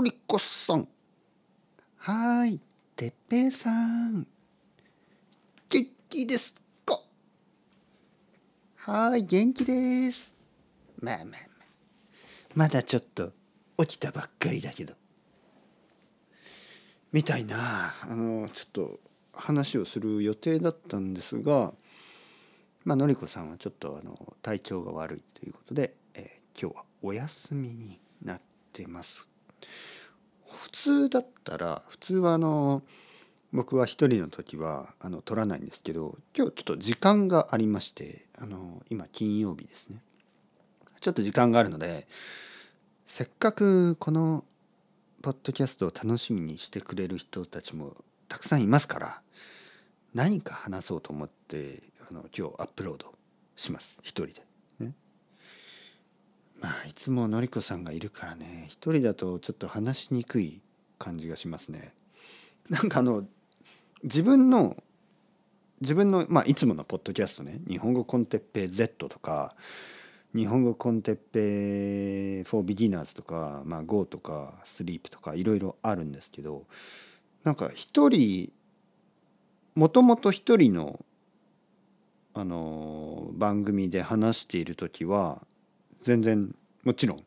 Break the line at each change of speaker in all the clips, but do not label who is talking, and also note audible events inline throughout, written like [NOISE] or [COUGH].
のりこさん。はーい、てっぺいさん。元気ですか？はーい、元気です。まあまあまあ。まだちょっと起きたばっかりだけど。みたいな、あの、ちょっと話をする予定だったんですが、まあ、のりこさんはちょっとあの体調が悪いということで、えー今日はお休みになってます。普通だったら普通はあの僕は一人の時はあの取らないんですけど今日ちょっと時間がありましてあの今金曜日ですねちょっと時間があるのでせっかくこのポッドキャストを楽しみにしてくれる人たちもたくさんいますから何か話そうと思ってあの今日アップロードします一人で。まあいつものりこさんがいるからね一人だとちょっと話しにくい感じがしますね。なんかあの自分の自分の、まあ、いつものポッドキャストね「日本語コンテッペイ Z」とか「日本語コンテッペイ for beginners」とか「まあ、Go」とか「Sleep」とかいろいろあるんですけどなんか一人もともと一人のあの番組で話している時は全然もちろん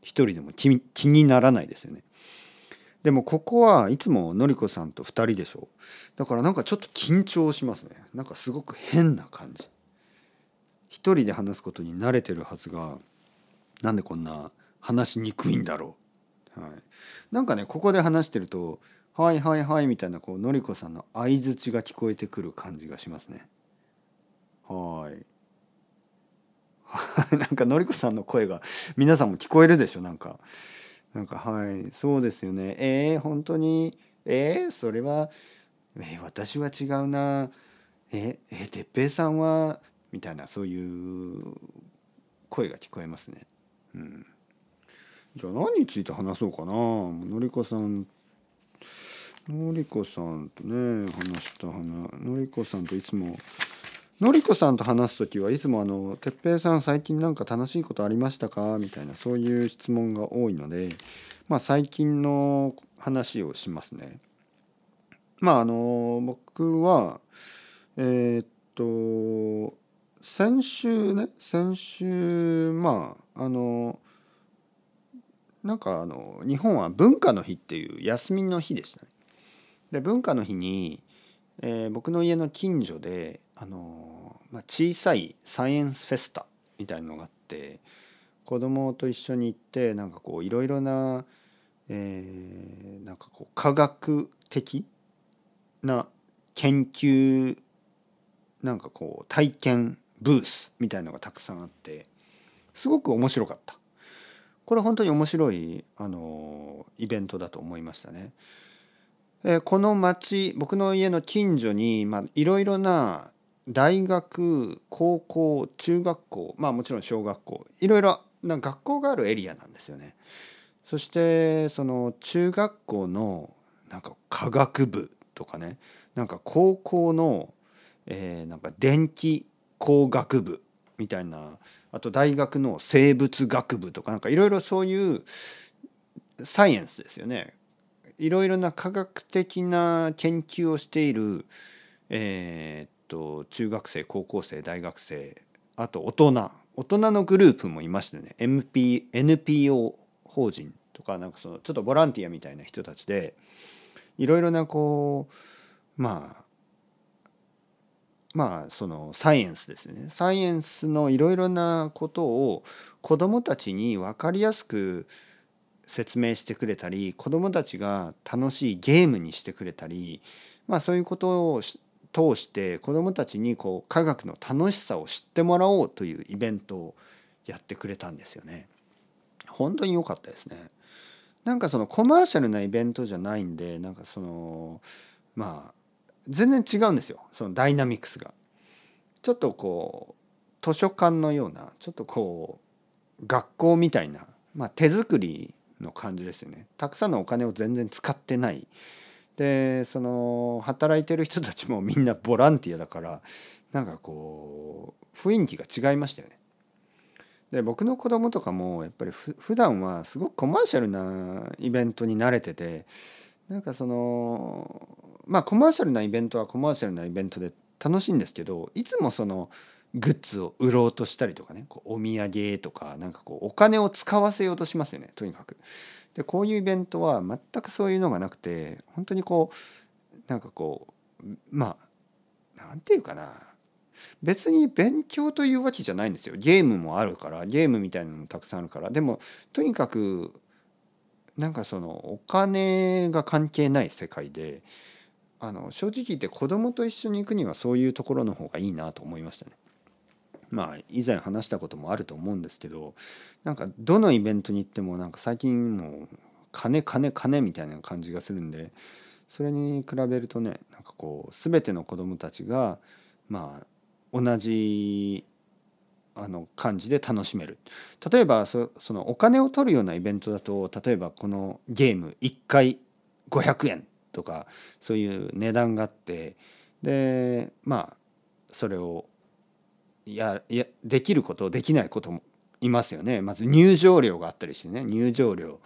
一人でも気気にならないですよね。でもここはいつものりこさんと2人でしょ。だからなんかちょっと緊張しますね。なんかすごく変な感じ。一人で話すことに慣れてるはずがなんでこんな話しにくいんだろう、はい、なんかねここで話してると「はいはいはい」みたいなこうのりこさんの相づちが聞こえてくる感じがしますね。はい。[LAUGHS] なんかのりこさんの声が皆さんも聞こえるでしょ？なんか。なんかはい。そうですよね。えー、本当に？えー、それはえー、私は違うな。えー、えー、てっぺいさんは？みたいなそういう声が聞こえますね。うん、じゃあ何について話そうかな？のりこさん。のりこさんとね話した話のりこさんといつものりこさんと話す時はいつもあの「てっぺいさん最近なんか楽しいことありましたか?」みたいなそういう質問が多いのでまあ最近の話をしますね。まああの僕はえーっと先週ね先週まああのなんかあの日本は文化の日っていう休みの日でしたね。で文化の日に、えー僕の家の近所であの、まあ、小さいサイエンスフェスタみたいなのがあって子供と一緒に行ってなんかこういろいろな、えーなんかこう科学的な研究なんかこう体験ブースみたいのがたくさんあってすごく面白かったこれ本当に面白いあのイベントだと思いましたね。えこの町僕の家の近所にいろいろな大学高校中学校まあもちろん小学校いろいろな学校があるエリアなんですよね。そしてその中学校のなんか科学部とかねなんか高校の、えーなんか電気工学部みたいなあと大学の生物学部とかなんかいろいろそういうサイエンスですよねいろいろな科学的な研究をしているえーと中学生高校生大学生あと大人。大人のグループもいましたね。MP NPO 法人とかなんかそのちょっとボランティアみたいな人たちでいろいろなこうまあまあそのサイエンスですね。サイエンスのいろいろなことを子どもたちに分かりやすく説明してくれたり子どもたちが楽しいゲームにしてくれたり、まあ、そういうことをし通して子どもたちにこう科学の楽しさを知ってもらおうというイベントをやってくれたんですよね。本当に良かったですね。なんかそのコマーシャルなイベントじゃないんでなんかそのまあ全然違うんですよそのダイナミクスが。ちょっとこう図書館のようなちょっとこう学校みたいな、まあ、手作りの感じですよね。たくさんのお金を全然使ってない。でその働いてる人たちもみんなボランティアだからなんかこう雰囲気が違いましたよね。で僕の子供とかもやっぱりふ普段はすごくコマーシャルなイベントに慣れててなんかそのまあコマーシャルなイベントはコマーシャルなイベントで楽しいんですけどいつもそのグッズを売ろうとしたりとかねこうお土産とかなんかこうお金を使わせようとしますよねとにかく。でこういうイベントは全くそういうのがなくて本当にこうなんかこうまあなんていうかな。別に勉強というわけじゃないんですよ。ゲームもあるからゲームみたいなのもたくさんあるから。でもとにかくなんかそのお金が関係ない世界であの正直言って子供と一緒に行くにはそういうところの方がいいなと思いましたね。まあ以前話したこともあると思うんですけどなんかどのイベントに行ってもなんか最近もう金金金みたいな感じがするんでそれに比べるとねなんかこう全ての子どもたちがまあ同じあの感じで楽しめる。例えばそのお金を取るようなイベントだと例えばこのゲーム1回500円とかそういう値段があってでまあそれをややできることできないこともいますよね。まず入場料があったりしてね。入場料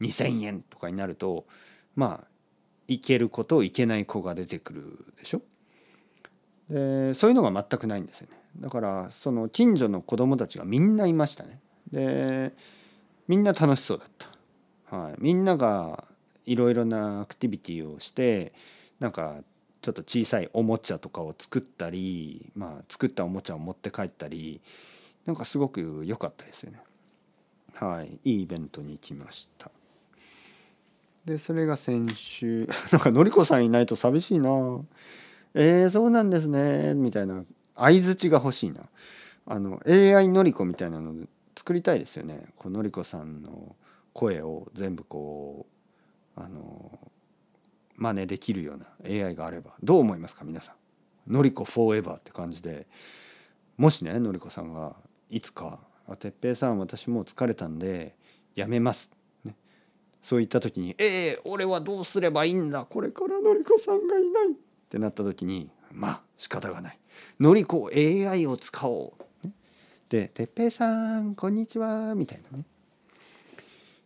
2,000円とかになるとまあ行ける子と行けない子が出てくるでしょ？でそういうのが全くないんですよね。だからその近所の子供たちがみんないましたね。でみんな楽しそうだった、はい、みんながいろいろなアクティビティをしてなんかちょっと小さいおもちゃとかを作ったり、まあ、作ったおもちゃを持って帰ったりなんかすごく良かったですよね。はい、いいイベントに行きました。でそれが先週 [LAUGHS] なんかのりこさんいないと寂しいな。えー、そうなんですね。みたいな。相づちが欲しいな。あの AI のりこみたいなの作りたいですよね。このりこさんの声を全部こうあの真似できるような AI があればどう思いますか皆さん？のりこフォーエバーって感じで。もしねのりこさんがいつか「哲平さん私もう疲れたんでやめます」ね、そう言った時に「ええー、俺はどうすればいいんだ？これからのりこさんがいない」ってなった時にまあ仕方がない。のりこ AI を使おう、ね、で「哲平さんこんにちは」みたいなね。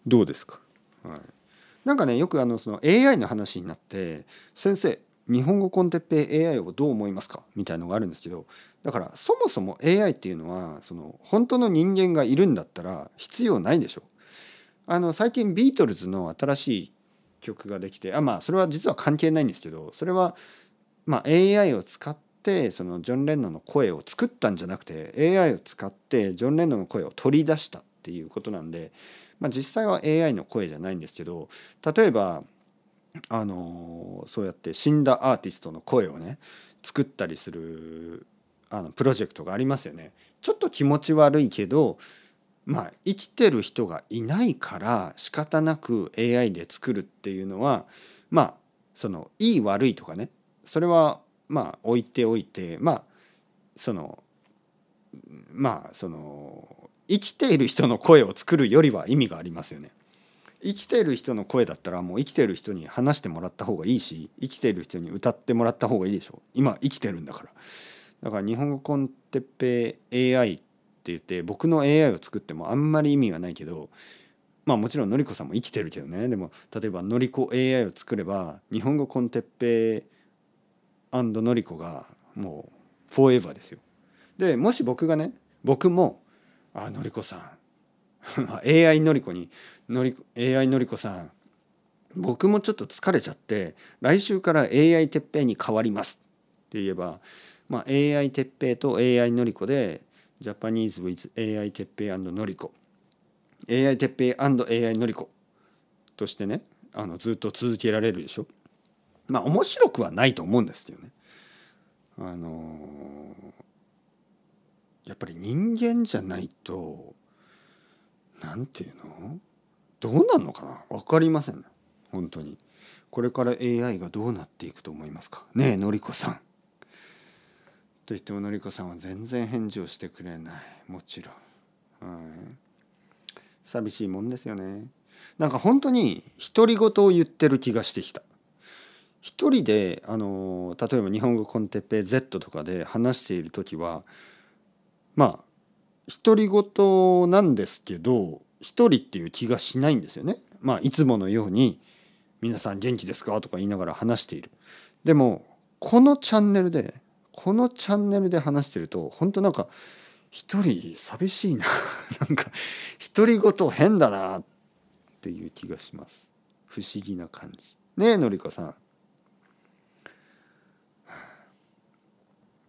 どうですか、はい、なんかねよくあのその AI の話になって「先生日本語コンテッペイ AI をどう思いますか?」みたいのがあるんですけどだからそもそも AI っていうのはその本当の人間がいるんだったら必要ないでしょ。あの最近ビートルズの新しい曲ができてあまあそれは実は関係ないんですけどそれはまあ、AI を使ってそのジョン・レンノンの声を作ったんじゃなくて AI を使ってジョン・レンノンの声を取り出したっていうことなんで、まあ、実際は AI の声じゃないんですけど例えばあのそうやって死んだアーティストの声をね作ったりするあのプロジェクトがありますよね。ちょっと気持ち悪いけどまあ生きてる人がいないから仕方なく AI で作るっていうのはまあそのいい悪いとかねそれはまあ置いておいてまあそのまあその生きている人の声を作るよりは意味がありますよね。生きている人の声だったらもう生きている人に話してもらった方がいいし生きている人に歌ってもらった方がいいでしょ今生きてるんだからだから日本語コンテッペ AI って言って僕の AI を作ってもあんまり意味がないけどまあもちろんのりこさんも生きてるけどねでも例えばのりこ AI を作れば日本語コンテッペのりこがもうフォーエバーですよ。でもし僕がね僕も「あのりこさん [LAUGHS] AI のりこにのり AI のりこさん僕もちょっと疲れちゃって来週から AI てっぺいに変わります」って言えば、まあ、AI てっぺいと AI のりこでジャパニーズ with AI てっぺいのりこ AI てっぺい &AI のりことしてねあのずっと続けられるでしょ。まあ面白くはないと思うんですけどね。あのやっぱり人間じゃないとなんていうの？どうなんのかな？分かりません。本当に。これから AI がどうなっていくと思いますか？ねえのりこさん。と言ってものりこさんは全然返事をしてくれない。もちろん、はい、寂しいもんですよね。なんか本当に独り言を言ってる気がしてきた。一人であの例えば日本語コンテッペ Z とかで話している時はまあ独り言なんですけど一人っていう気がしないんですよね。まあいつものように「皆さん元気ですか?」とか言いながら話している。でもこのチャンネルでこのチャンネルで話してると本当なんか一人寂しいな [LAUGHS] なんか独り言変だなっていう気がします不思議な感じねえのりこさん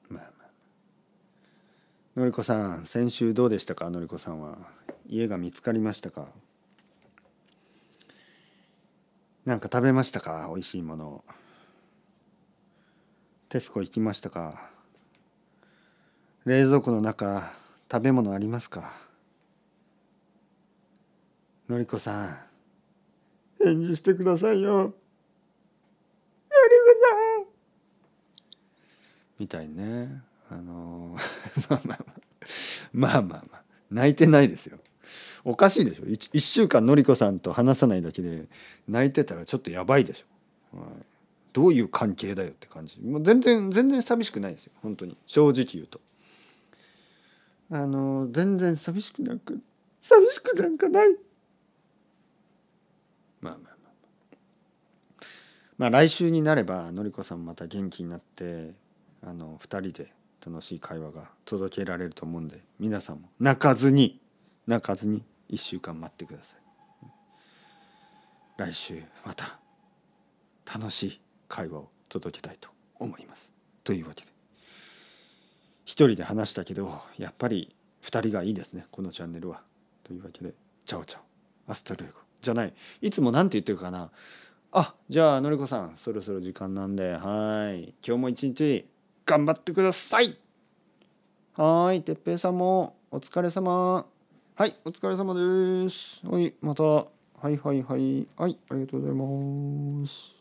まあまあのりこさん先週どうでしたか？のりこさんは。家が見つかりましたか？なんか食べましたか？美味しいもの。テスコ行きましたか？冷蔵庫の中食べ物ありますか？のりこさん返事してくださいよ。のりこさん。みたいね。あの [LAUGHS] まあまあまあまあまあまあ泣いてないですよ。おかしいでしょ。1, 1週間のりこさんと話さないだけで泣いてたらちょっとやばいでしょ、はい、どういう関係だよって感じ。もう全然全然寂しくないですよ。本当に。正直言うと。あの全然寂しくなく寂しくなんかない。まあまあまあまあ。来週になればのりこさんまた元気になってあの2人で楽しい会話が届けられると思うんで皆さんも泣かずに泣かずに1週間待ってください。来週また楽しい会話を届けたいと思います。というわけで。一人で話したけどやっぱり二人がいいですねこのチャンネルは。というわけで Ciao ciao。Hasta luego。じゃない。いつも何て言ってるかな。あじゃあのりこさんそろそろ時間なんではい。今日も一日。頑張ってください。はいてっぺいさんもお疲れ様。はいお疲れ様です。はいまた。はいはいはい。はいありがとうございます。